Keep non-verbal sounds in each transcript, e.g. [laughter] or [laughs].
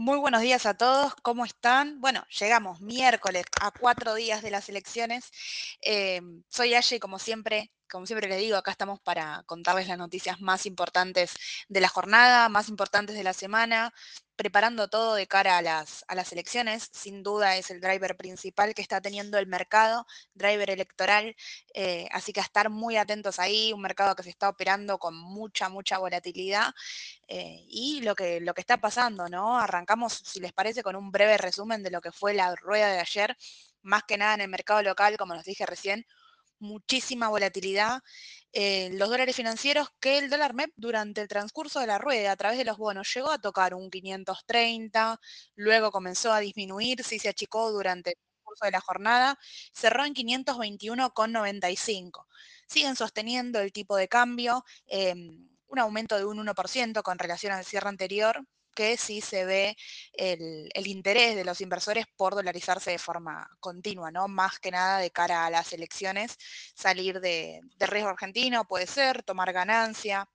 Muy buenos días a todos, ¿cómo están? Bueno, llegamos miércoles a cuatro días de las elecciones. Eh, soy Aye, como siempre, como siempre les digo, acá estamos para contarles las noticias más importantes de la jornada, más importantes de la semana, preparando todo de cara a las, a las elecciones. Sin duda es el driver principal que está teniendo el mercado, driver electoral. Eh, así que a estar muy atentos ahí, un mercado que se está operando con mucha, mucha volatilidad. Eh, y lo que, lo que está pasando, ¿no? Arrancamos, si les parece, con un breve resumen de lo que fue la rueda de ayer, más que nada en el mercado local, como les dije recién, muchísima volatilidad. Eh, los dólares financieros que el dólar MEP durante el transcurso de la rueda a través de los bonos llegó a tocar un 530, luego comenzó a disminuir, sí se achicó durante el transcurso de la jornada, cerró en 521,95. Siguen sosteniendo el tipo de cambio, em, un aumento de un 1% con relación al cierre anterior, que sí se ve el, interés de los inversores por dolarizarse de forma continua, ¿no? Más que nada de cara a las elecciones, salir de, de riesgo argentino puede ser, tomar ganancia,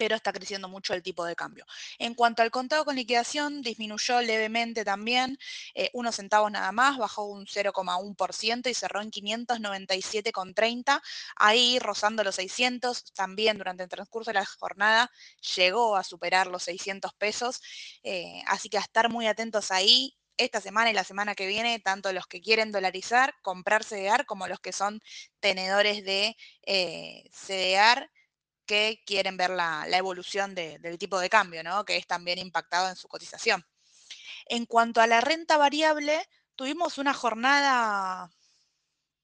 pero está creciendo mucho el tipo de cambio. En cuanto al contado con liquidación, disminuyó levemente también, eh, unos centavos nada más, bajó un 0,1% y cerró en 597,30, ahí rozando los 600, también durante el transcurso de la jornada llegó a superar los 600 pesos, eh, así que a estar muy atentos ahí, esta semana y la semana que viene, tanto los que quieren dolarizar, comprar CDR, como los que son tenedores de eh, CDR que quieren ver la, evolución del tipo de cambio, ¿no? que es también impactado en su cotización. En cuanto a la renta variable, tuvimos una jornada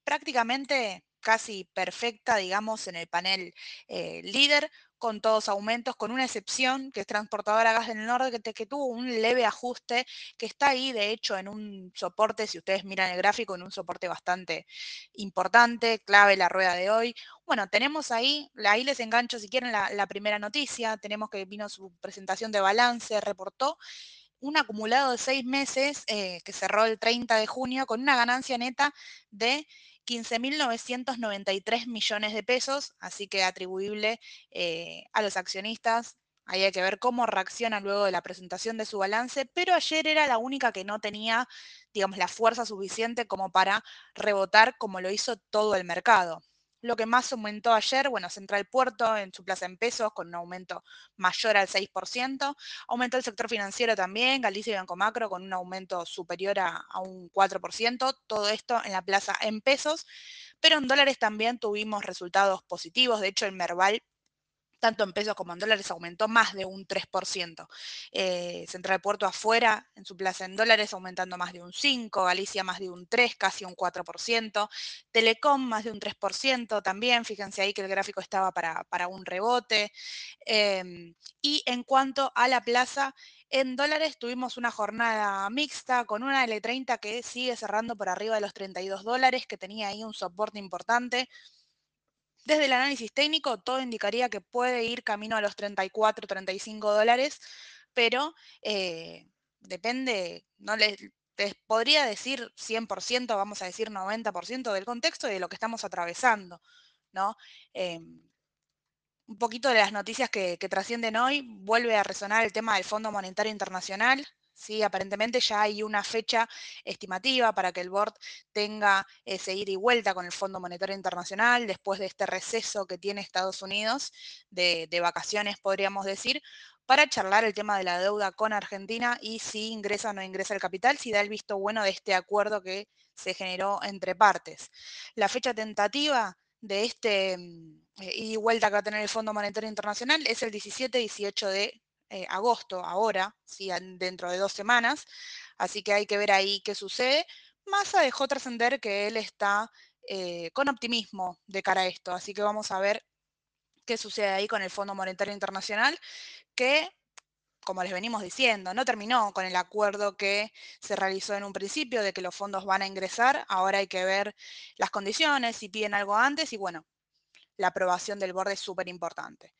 prácticamente casi perfecta, digamos, en el panel eh, líder, con todos aumentos, con una excepción, que es Transportadora Gas del Norte, que, que, tuvo un leve ajuste, que está ahí, de hecho, en un soporte, si ustedes miran el gráfico, en un soporte bastante importante, clave la rueda de hoy. Bueno, tenemos ahí, ahí les engancho si quieren la, primera noticia, tenemos que vino su presentación de balance, reportó un acumulado de seis meses eh, que cerró el 30 de junio con una ganancia neta de 15.993 millones de pesos, así que atribuible eh, a los accionistas. Ahí hay que ver cómo reacciona luego de la presentación de su balance, pero ayer era la única que no tenía, digamos, la fuerza suficiente como para rebotar como lo hizo todo el mercado. Lo que más aumentó ayer, bueno, Central Puerto en su plaza en pesos con un aumento mayor al 6%. Aumentó el sector financiero también, Galicia y Banco Macro con un aumento superior a, a un 4%. Todo esto en la plaza en pesos. Pero en dólares también tuvimos resultados positivos. De hecho, el Merval tanto en pesos como en dólares, aumentó más de un 3%. Eh, Central Puerto afuera, en su plaza en dólares, aumentando más de un 5%, Galicia más de un 3%, casi un 4%, Telecom más de un 3% también, fíjense ahí que el gráfico estaba para, un rebote. Em, y en cuanto a la plaza, en dólares tuvimos una jornada mixta con una L30 que sigue cerrando por arriba de los 32 dólares, que tenía ahí un soporte importante. Desde el análisis técnico, todo indicaría que puede ir camino a los 34, 35 dólares, pero eh, depende, no les, podría decir 100%, vamos a decir 90% del contexto y de lo que estamos atravesando, ¿no? Em, un poquito de las noticias que, que trascienden hoy, vuelve a resonar el tema del Fondo Monetario Internacional, ¿sí? Aparentemente ya hay una fecha estimativa para que el board tenga ese ir y vuelta con el Fondo Monetario Internacional después de este receso que tiene Estados Unidos de, vacaciones, podríamos decir, para charlar el tema de la deuda con Argentina y si ingresa o no ingresa el capital, si da el visto bueno de este acuerdo que se generó entre partes. La fecha tentativa de este mm, ida y vuelta que va a tener el Fondo Monetario Internacional es el 17-18 de eh, agosto, ahora, ¿sí? dentro de dos semanas, así que hay que ver ahí qué sucede. Massa dejó trascender que él está eh, con optimismo de cara a esto, así que vamos a ver qué sucede ahí con el Fondo Monetario Internacional, que, como les venimos diciendo, no terminó con el acuerdo que se realizó en un principio de que los fondos van a ingresar, ahora hay que ver las condiciones, si piden algo antes y bueno, la aprobación del borde es súper importante.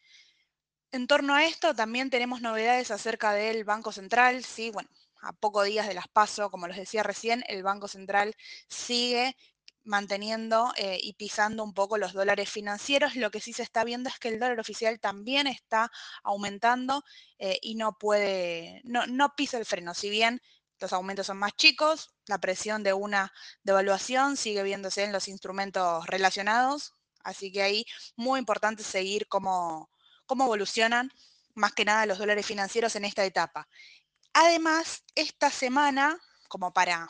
En torno a esto también tenemos novedades acerca del Banco Central, sí, bueno, a pocos días de las paso, como les decía recién, el Banco Central sigue manteniendo eh, y pisando un poco los dólares financieros. Lo que sí se está viendo es que el dólar oficial también está aumentando eh, y no puede, no, no pisa el freno. Si bien los aumentos son más chicos, la presión de una devaluación sigue viéndose en los instrumentos relacionados, así que ahí muy importante seguir cómo, cómo evolucionan más que nada los dólares financieros en esta etapa. Además, esta semana, como para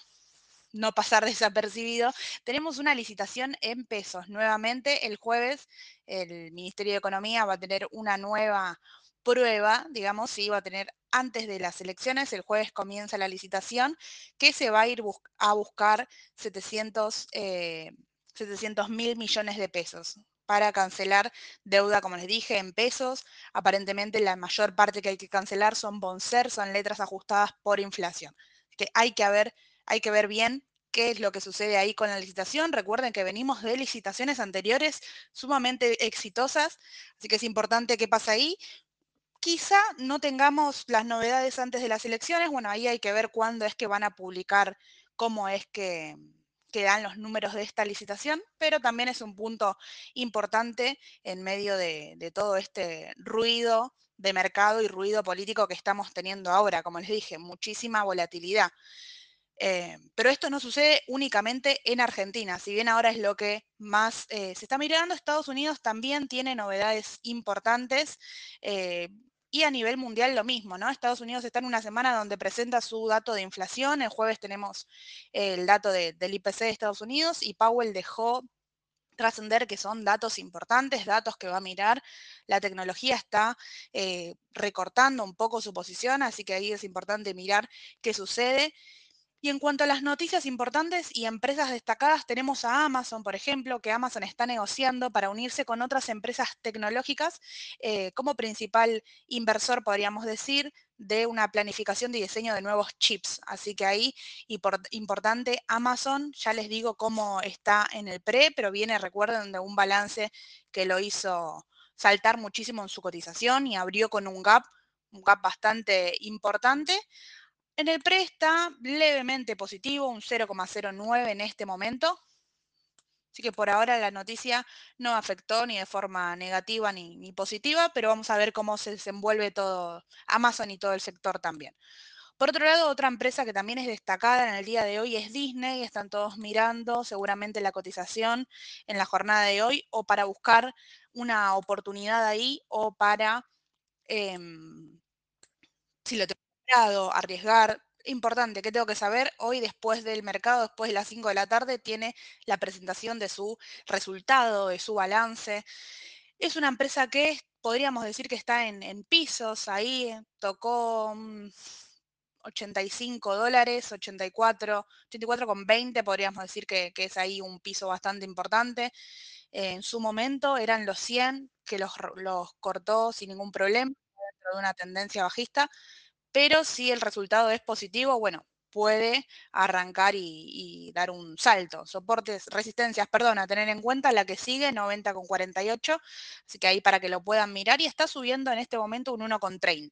no pasar [laughs] desapercibido, tenemos una licitación en pesos. Nuevamente, el jueves, el Ministerio de Economía va a tener una nueva prueba, digamos, si va a tener antes de las elecciones, el jueves comienza la licitación, que se va a ir a buscar 700 eh, mil millones de pesos para cancelar deuda, como les dije, en pesos. Aparentemente la mayor parte que hay que cancelar son bonser, son letras ajustadas por inflación. Que hay que ver, hay que ver bien qué es lo que sucede ahí con la licitación. Recuerden que venimos de licitaciones anteriores sumamente exitosas, así que es importante qué pasa ahí. Quizá no tengamos las novedades antes de las elecciones, bueno, ahí hay que ver cuándo es que van a publicar cómo es que, que dan los números de esta licitación, pero también es un punto importante en medio de, todo este ruido de mercado y ruido político que estamos teniendo ahora. Como les dije, muchísima volatilidad. Eh, pero esto no sucede únicamente en Argentina, si bien ahora es lo que más eh, se está mirando, Estados Unidos también tiene novedades importantes. Eh, y a nivel mundial lo mismo, ¿no? Estados Unidos está en una semana donde presenta su dato de inflación. El jueves tenemos el dato del IPC de Estados Unidos y Powell dejó trascender que son datos importantes, datos que va a mirar. La tecnología está eh, recortando un poco su posición, así que ahí es importante mirar qué sucede. Y en cuanto a las noticias importantes y empresas destacadas, tenemos a Amazon, por ejemplo, que Amazon está negociando para unirse con otras empresas tecnológicas eh, como principal inversor, podríamos decir, de una planificación de diseño de nuevos chips. Así que ahí, importante, Amazon, ya les digo cómo está en el pre, pero viene, recuerden, de un balance que lo hizo saltar muchísimo en su cotización y abrió con un gap, un gap bastante importante. En el pre levemente positivo, un 0,09 en este momento. Así que por ahora la noticia no afectó ni de forma negativa ni, positiva, pero vamos a ver cómo se desenvuelve todo Amazon y todo el sector también. Por otro lado, otra empresa que también es destacada en el día de hoy es Disney. Están todos mirando seguramente la cotización en la jornada de hoy o para buscar una oportunidad ahí o para, em, si lo arriesgar. Importante, ¿qué tengo que saber? Hoy, después del mercado, después de las 5 de la tarde, tiene la presentación de su resultado, de su balance. Es una empresa que podríamos decir que está en, pisos, ahí tocó 85 mm, dólares, 84, 84,20 podríamos decir que, es ahí un piso bastante importante. en su momento eran los 100 que los, los cortó sin ningún problema dentro de una tendencia bajista pero si el resultado es positivo, bueno, puede arrancar y, dar un salto. Soportes, resistencias, perdón, a tener en cuenta la que sigue, 90,48, así que ahí para que lo puedan mirar y está subiendo en este momento un 1,30.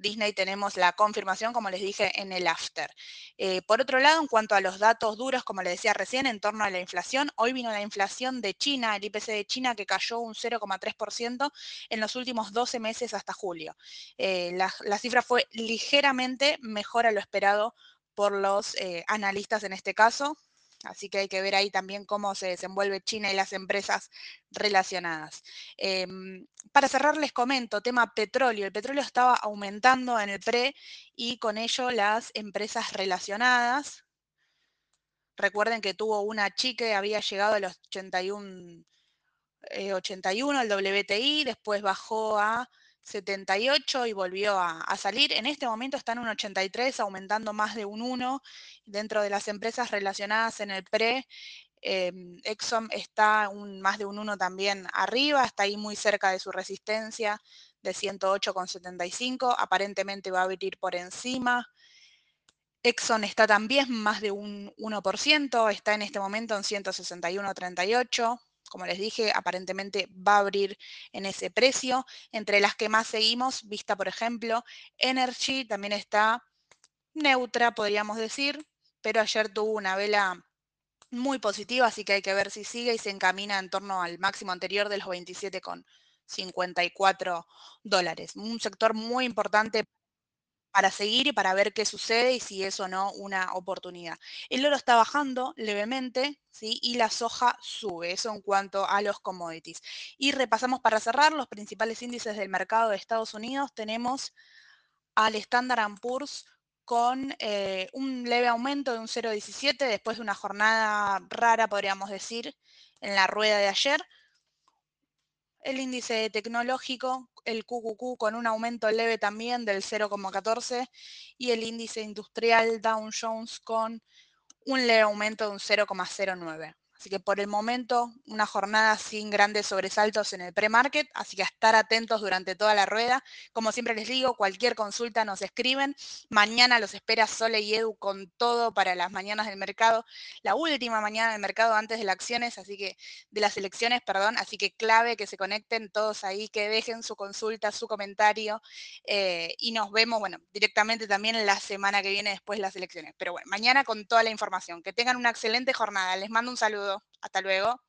Disney tenemos la confirmación, como les dije, en el after. Eh, por otro lado, en cuanto a los datos duros, como les decía recién, en torno a la inflación, hoy vino la inflación de China, el IPC de China, que cayó un 0,3% en los últimos 12 meses hasta julio. Eh, la, cifra fue ligeramente mejor a lo esperado por los eh, analistas en este caso, Así que hay que ver ahí también cómo se desenvuelve China y las empresas relacionadas. Em, para cerrar les comento, tema petróleo. El petróleo estaba aumentando en el pre y con ello las empresas relacionadas. Recuerden que tuvo una chique, había llegado a los 81, 81 el WTI, después bajó a 78 y volvió a, salir. En este momento está en un 83, aumentando más de un 1 dentro de las empresas relacionadas en el PRE. Em, Exxon está un, más de un 1 también arriba, está ahí muy cerca de su resistencia de 108,75, aparentemente va a abrir por encima. Exxon está también más de un 1%, está en este momento en 161,38 como les dije, aparentemente va a abrir en ese precio. Entre las que más seguimos, vista por ejemplo, Energy también está neutra, podríamos decir, pero ayer tuvo una vela muy positiva, así que hay que ver si sigue y se encamina en torno al máximo anterior de los 27,54 dólares. Un sector muy importante para seguir y para ver qué sucede y si es o no una oportunidad. El oro está bajando levemente, ¿sí? Y la soja sube, eso en cuanto a los commodities. Y repasamos para cerrar los principales índices del mercado de Estados Unidos. Tenemos al Standard Poor's con eh, un leve aumento de un 0,17 después de una jornada rara, podríamos decir, en la rueda de ayer. El índice tecnológico, el QQQ, con un aumento leve también del 0,14 y el índice industrial Dow Jones con un leve aumento de un 0,09. Así que por el momento, una jornada sin grandes sobresaltos en el pre-market, así que a estar atentos durante toda la rueda. Como siempre les digo, cualquier consulta nos escriben. Mañana los espera Sole y Edu con todo para las mañanas del mercado, la última mañana del mercado antes de las acciones, así que de las elecciones, perdón, así que clave que se conecten todos ahí, que dejen su consulta, su comentario eh, y nos vemos, bueno, directamente también la semana que viene después de las elecciones. Pero bueno, mañana con toda la información. Que tengan una excelente jornada. Les mando un saludo. Hasta luego.